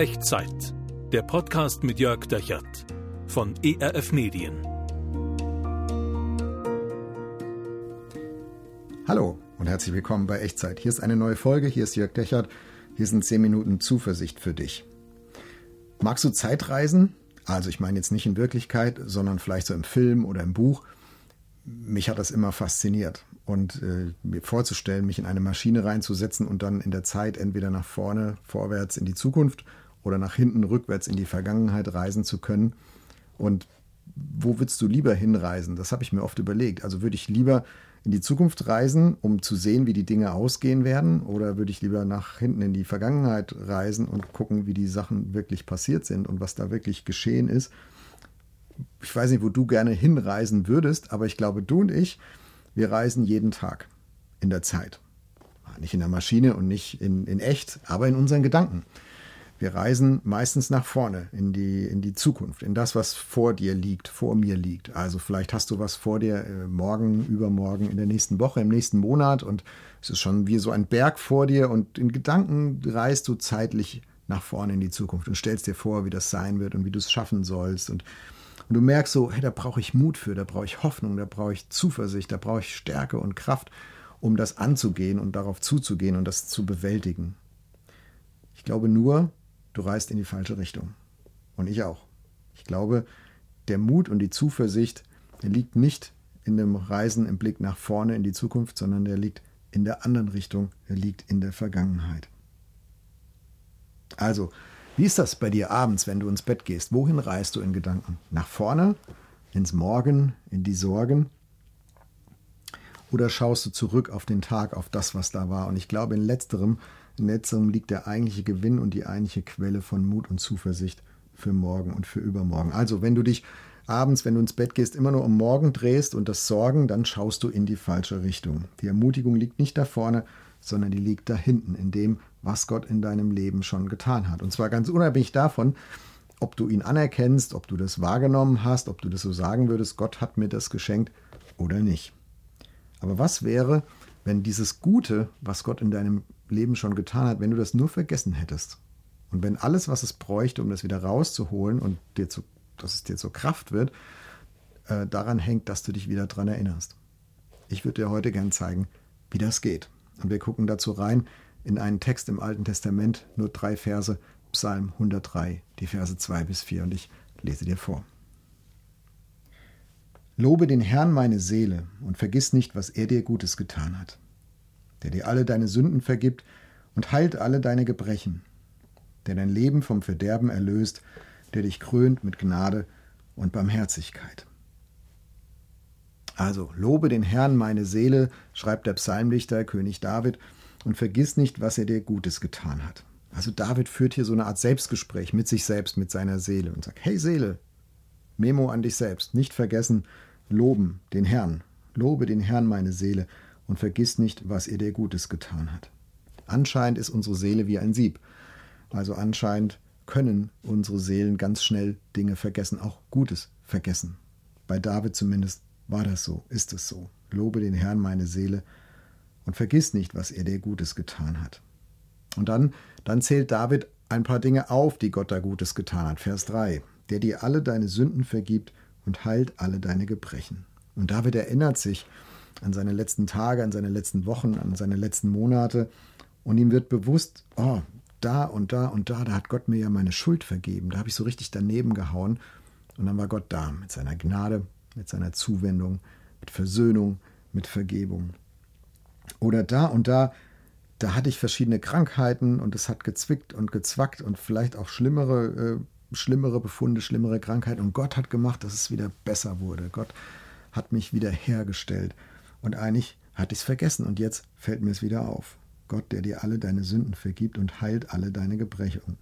Echtzeit. Der Podcast mit Jörg Dechert von ERF Medien. Hallo und herzlich willkommen bei Echtzeit. Hier ist eine neue Folge, hier ist Jörg Dechert. Hier sind 10 Minuten Zuversicht für dich. Magst du Zeitreisen? Also ich meine jetzt nicht in Wirklichkeit, sondern vielleicht so im Film oder im Buch. Mich hat das immer fasziniert. Und äh, mir vorzustellen, mich in eine Maschine reinzusetzen und dann in der Zeit entweder nach vorne, vorwärts in die Zukunft oder nach hinten, rückwärts in die Vergangenheit reisen zu können. Und wo würdest du lieber hinreisen? Das habe ich mir oft überlegt. Also würde ich lieber in die Zukunft reisen, um zu sehen, wie die Dinge ausgehen werden? Oder würde ich lieber nach hinten in die Vergangenheit reisen und gucken, wie die Sachen wirklich passiert sind und was da wirklich geschehen ist? Ich weiß nicht, wo du gerne hinreisen würdest, aber ich glaube, du und ich, wir reisen jeden Tag in der Zeit. Nicht in der Maschine und nicht in, in echt, aber in unseren Gedanken. Wir reisen meistens nach vorne, in die, in die Zukunft, in das, was vor dir liegt, vor mir liegt. Also vielleicht hast du was vor dir äh, morgen, übermorgen, in der nächsten Woche, im nächsten Monat und es ist schon wie so ein Berg vor dir und in Gedanken reist du zeitlich nach vorne in die Zukunft und stellst dir vor, wie das sein wird und wie du es schaffen sollst. Und, und du merkst so, hey, da brauche ich Mut für, da brauche ich Hoffnung, da brauche ich Zuversicht, da brauche ich Stärke und Kraft, um das anzugehen und darauf zuzugehen und das zu bewältigen. Ich glaube nur, du reist in die falsche Richtung. Und ich auch. Ich glaube, der Mut und die Zuversicht, der liegt nicht in dem Reisen im Blick nach vorne in die Zukunft, sondern der liegt in der anderen Richtung, der liegt in der Vergangenheit. Also, wie ist das bei dir abends, wenn du ins Bett gehst? Wohin reist du in Gedanken? Nach vorne, ins Morgen, in die Sorgen? Oder schaust du zurück auf den Tag, auf das, was da war? Und ich glaube, in letzterem letzterem liegt der eigentliche Gewinn und die eigentliche Quelle von Mut und Zuversicht für morgen und für übermorgen. Also, wenn du dich abends, wenn du ins Bett gehst, immer nur um morgen drehst und das Sorgen, dann schaust du in die falsche Richtung. Die Ermutigung liegt nicht da vorne, sondern die liegt da hinten, in dem, was Gott in deinem Leben schon getan hat. Und zwar ganz unabhängig davon, ob du ihn anerkennst, ob du das wahrgenommen hast, ob du das so sagen würdest, Gott hat mir das geschenkt oder nicht. Aber was wäre, wenn dieses Gute, was Gott in deinem Leben schon getan hat, wenn du das nur vergessen hättest. Und wenn alles, was es bräuchte, um das wieder rauszuholen und dir zu, dass es dir zur Kraft wird, äh, daran hängt, dass du dich wieder daran erinnerst. Ich würde dir heute gern zeigen, wie das geht. Und wir gucken dazu rein in einen Text im Alten Testament, nur drei Verse, Psalm 103, die Verse 2 bis 4. Und ich lese dir vor. Lobe den Herrn meine Seele und vergiss nicht, was er dir Gutes getan hat der dir alle deine Sünden vergibt und heilt alle deine Gebrechen, der dein Leben vom Verderben erlöst, der dich krönt mit Gnade und Barmherzigkeit. Also, lobe den Herrn meine Seele, schreibt der Psalmdichter König David, und vergiss nicht, was er dir Gutes getan hat. Also David führt hier so eine Art Selbstgespräch mit sich selbst, mit seiner Seele und sagt, hey Seele, Memo an dich selbst, nicht vergessen, loben den Herrn, lobe den Herrn meine Seele und vergiss nicht, was er dir Gutes getan hat. Anscheinend ist unsere Seele wie ein Sieb. Also anscheinend können unsere Seelen ganz schnell Dinge vergessen, auch Gutes vergessen. Bei David zumindest war das so, ist es so. Lobe den Herrn meine Seele und vergiss nicht, was er dir Gutes getan hat. Und dann, dann zählt David ein paar Dinge auf, die Gott da Gutes getan hat. Vers 3. Der dir alle deine Sünden vergibt und heilt alle deine Gebrechen. Und David erinnert sich an seine letzten Tage, an seine letzten Wochen, an seine letzten Monate. Und ihm wird bewusst, oh, da und da und da, da hat Gott mir ja meine Schuld vergeben. Da habe ich so richtig daneben gehauen. Und dann war Gott da mit seiner Gnade, mit seiner Zuwendung, mit Versöhnung, mit Vergebung. Oder da und da, da hatte ich verschiedene Krankheiten und es hat gezwickt und gezwackt und vielleicht auch schlimmere, äh, schlimmere Befunde, schlimmere Krankheiten. Und Gott hat gemacht, dass es wieder besser wurde. Gott hat mich wieder hergestellt. Und eigentlich hatte ich es vergessen und jetzt fällt mir es wieder auf. Gott, der dir alle deine Sünden vergibt und heilt alle deine Gebrechen.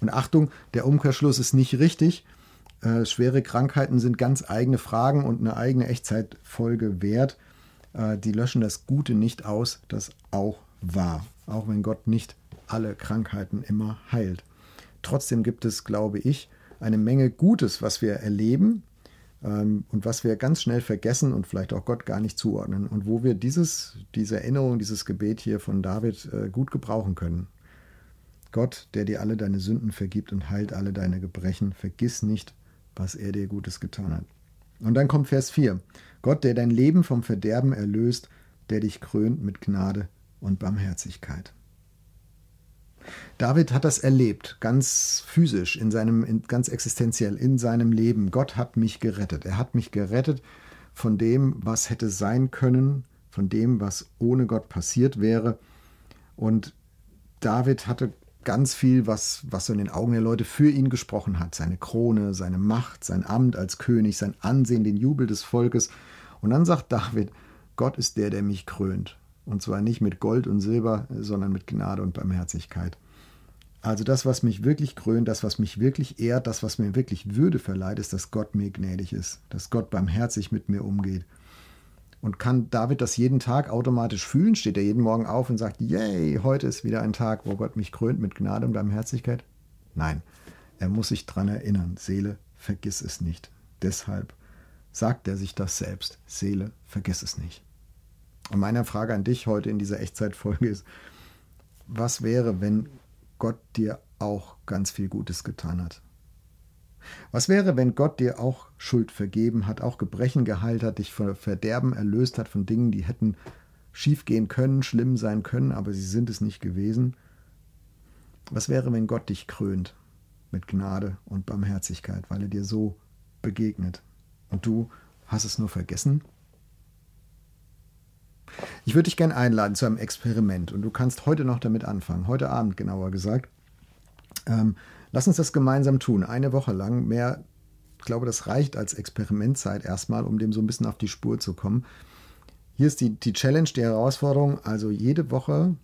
Und Achtung, der Umkehrschluss ist nicht richtig. Äh, schwere Krankheiten sind ganz eigene Fragen und eine eigene Echtzeitfolge wert. Äh, die löschen das Gute nicht aus, das auch war. Auch wenn Gott nicht alle Krankheiten immer heilt. Trotzdem gibt es, glaube ich, eine Menge Gutes, was wir erleben, und was wir ganz schnell vergessen und vielleicht auch Gott gar nicht zuordnen und wo wir dieses, diese Erinnerung, dieses Gebet hier von David äh, gut gebrauchen können. Gott, der dir alle deine Sünden vergibt und heilt alle deine Gebrechen, vergiss nicht, was er dir Gutes getan hat. Und dann kommt Vers 4. Gott, der dein Leben vom Verderben erlöst, der dich krönt mit Gnade und Barmherzigkeit. David hat das erlebt, ganz physisch, in seinem, ganz existenziell, in seinem Leben. Gott hat mich gerettet. Er hat mich gerettet von dem, was hätte sein können, von dem, was ohne Gott passiert wäre. Und David hatte ganz viel, was, was so in den Augen der Leute für ihn gesprochen hat. Seine Krone, seine Macht, sein Amt als König, sein Ansehen, den Jubel des Volkes. Und dann sagt David, Gott ist der, der mich krönt. Und zwar nicht mit Gold und Silber, sondern mit Gnade und Barmherzigkeit. Also das, was mich wirklich krönt, das, was mich wirklich ehrt, das, was mir wirklich Würde verleiht, ist, dass Gott mir gnädig ist, dass Gott barmherzig mit mir umgeht. Und kann David das jeden Tag automatisch fühlen? Steht er jeden Morgen auf und sagt, yay, heute ist wieder ein Tag, wo Gott mich krönt mit Gnade und Barmherzigkeit? Nein, er muss sich daran erinnern, Seele, vergiss es nicht. Deshalb sagt er sich das selbst, Seele, vergiss es nicht. Und meine Frage an dich heute in dieser Echtzeitfolge ist, was wäre, wenn Gott dir auch ganz viel Gutes getan hat? Was wäre, wenn Gott dir auch Schuld vergeben hat, auch Gebrechen geheilt hat, dich von Verderben erlöst hat, von Dingen, die hätten schiefgehen können, schlimm sein können, aber sie sind es nicht gewesen? Was wäre, wenn Gott dich krönt mit Gnade und Barmherzigkeit, weil er dir so begegnet und du hast es nur vergessen? Ich würde dich gerne einladen zu einem Experiment und du kannst heute noch damit anfangen, heute Abend genauer gesagt. Ähm, lass uns das gemeinsam tun, eine Woche lang. Mehr, ich glaube, das reicht als Experimentzeit erstmal, um dem so ein bisschen auf die Spur zu kommen. Hier ist die, die Challenge, die Herausforderung, also jede Woche,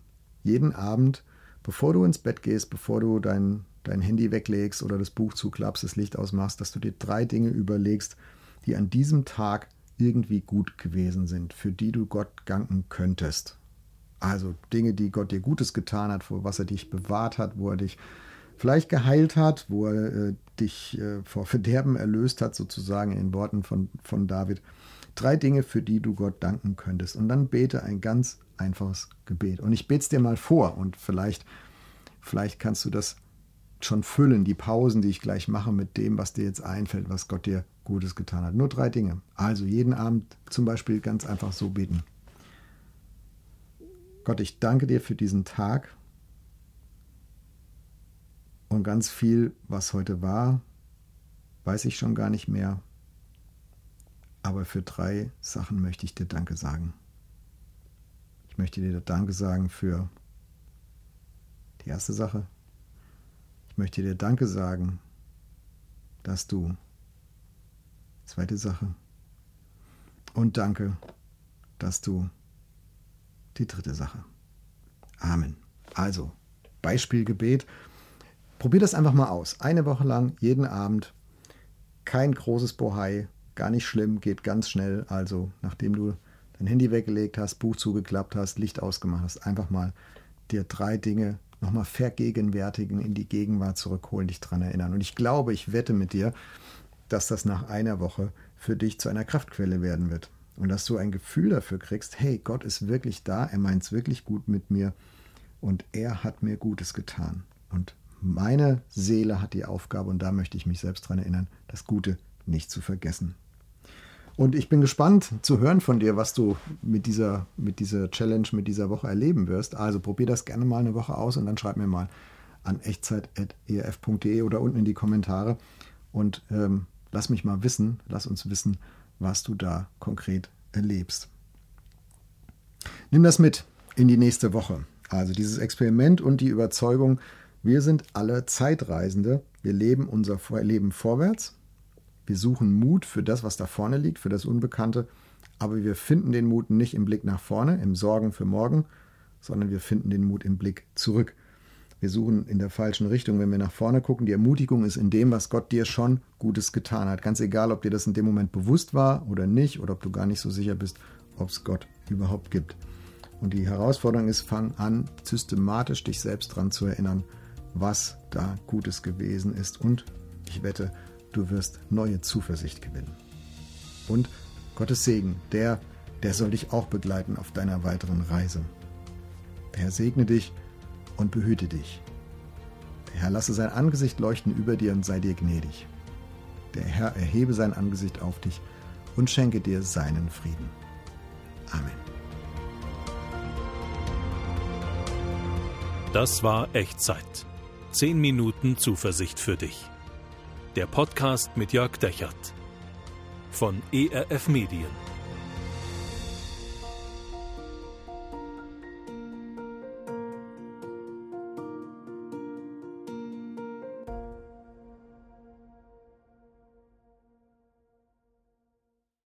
jeden Abend, bevor du ins Bett gehst, bevor du dein, dein Handy weglegst oder das Buch zuklappst, das Licht ausmachst, dass du dir drei Dinge überlegst, die an diesem Tag irgendwie gut gewesen sind, für die du Gott danken könntest. Also Dinge, die Gott dir Gutes getan hat, vor was er dich bewahrt hat, wo er dich vielleicht geheilt hat, wo er äh, dich äh, vor Verderben erlöst hat, sozusagen in Worten von, von David. Drei Dinge, für die du Gott danken könntest. Und dann bete ein ganz einfaches Gebet. Und ich bete es dir mal vor und vielleicht, vielleicht kannst du das schon füllen, die Pausen, die ich gleich mache mit dem, was dir jetzt einfällt, was Gott dir Gutes getan hat. Nur drei Dinge. Also jeden Abend zum Beispiel ganz einfach so beten. Gott, ich danke dir für diesen Tag und ganz viel, was heute war, weiß ich schon gar nicht mehr. Aber für drei Sachen möchte ich dir Danke sagen. Ich möchte dir Danke sagen für die erste Sache. Ich möchte dir Danke sagen, dass du Zweite Sache. Und danke, dass du die dritte Sache. Amen. Also, Beispielgebet. Probier das einfach mal aus. Eine Woche lang, jeden Abend. Kein großes Bohai, gar nicht schlimm, geht ganz schnell. Also, nachdem du dein Handy weggelegt hast, Buch zugeklappt hast, Licht ausgemacht hast, einfach mal dir drei Dinge nochmal vergegenwärtigen, in die Gegenwart zurückholen, dich daran erinnern. Und ich glaube, ich wette mit dir, dass das nach einer Woche für dich zu einer Kraftquelle werden wird. Und dass du ein Gefühl dafür kriegst, hey, Gott ist wirklich da, er meint es wirklich gut mit mir und er hat mir Gutes getan. Und meine Seele hat die Aufgabe, und da möchte ich mich selbst daran erinnern, das Gute nicht zu vergessen. Und ich bin gespannt zu hören von dir, was du mit dieser, mit dieser Challenge, mit dieser Woche erleben wirst. Also probier das gerne mal eine Woche aus und dann schreib mir mal an echtzeit.erf.de oder unten in die Kommentare. Und ähm, lass mich mal wissen, lass uns wissen, was du da konkret erlebst. Nimm das mit in die nächste Woche. Also dieses Experiment und die Überzeugung, wir sind alle Zeitreisende, wir leben unser Leben vorwärts, wir suchen Mut für das, was da vorne liegt, für das Unbekannte, aber wir finden den Mut nicht im Blick nach vorne, im Sorgen für morgen, sondern wir finden den Mut im Blick zurück wir suchen in der falschen Richtung, wenn wir nach vorne gucken. Die Ermutigung ist in dem, was Gott dir schon Gutes getan hat. Ganz egal, ob dir das in dem Moment bewusst war oder nicht, oder ob du gar nicht so sicher bist, ob es Gott überhaupt gibt. Und die Herausforderung ist, fang an, systematisch dich selbst daran zu erinnern, was da Gutes gewesen ist. Und ich wette, du wirst neue Zuversicht gewinnen. Und Gottes Segen, der, der soll dich auch begleiten auf deiner weiteren Reise. Herr segne dich und behüte dich. lasse sein Angesicht leuchten über dir und sei dir gnädig. Der Herr erhebe sein Angesicht auf dich und schenke dir seinen Frieden. Amen. Das war Echtzeit. Zehn Minuten Zuversicht für dich. Der Podcast mit Jörg Dechert von ERF Medien.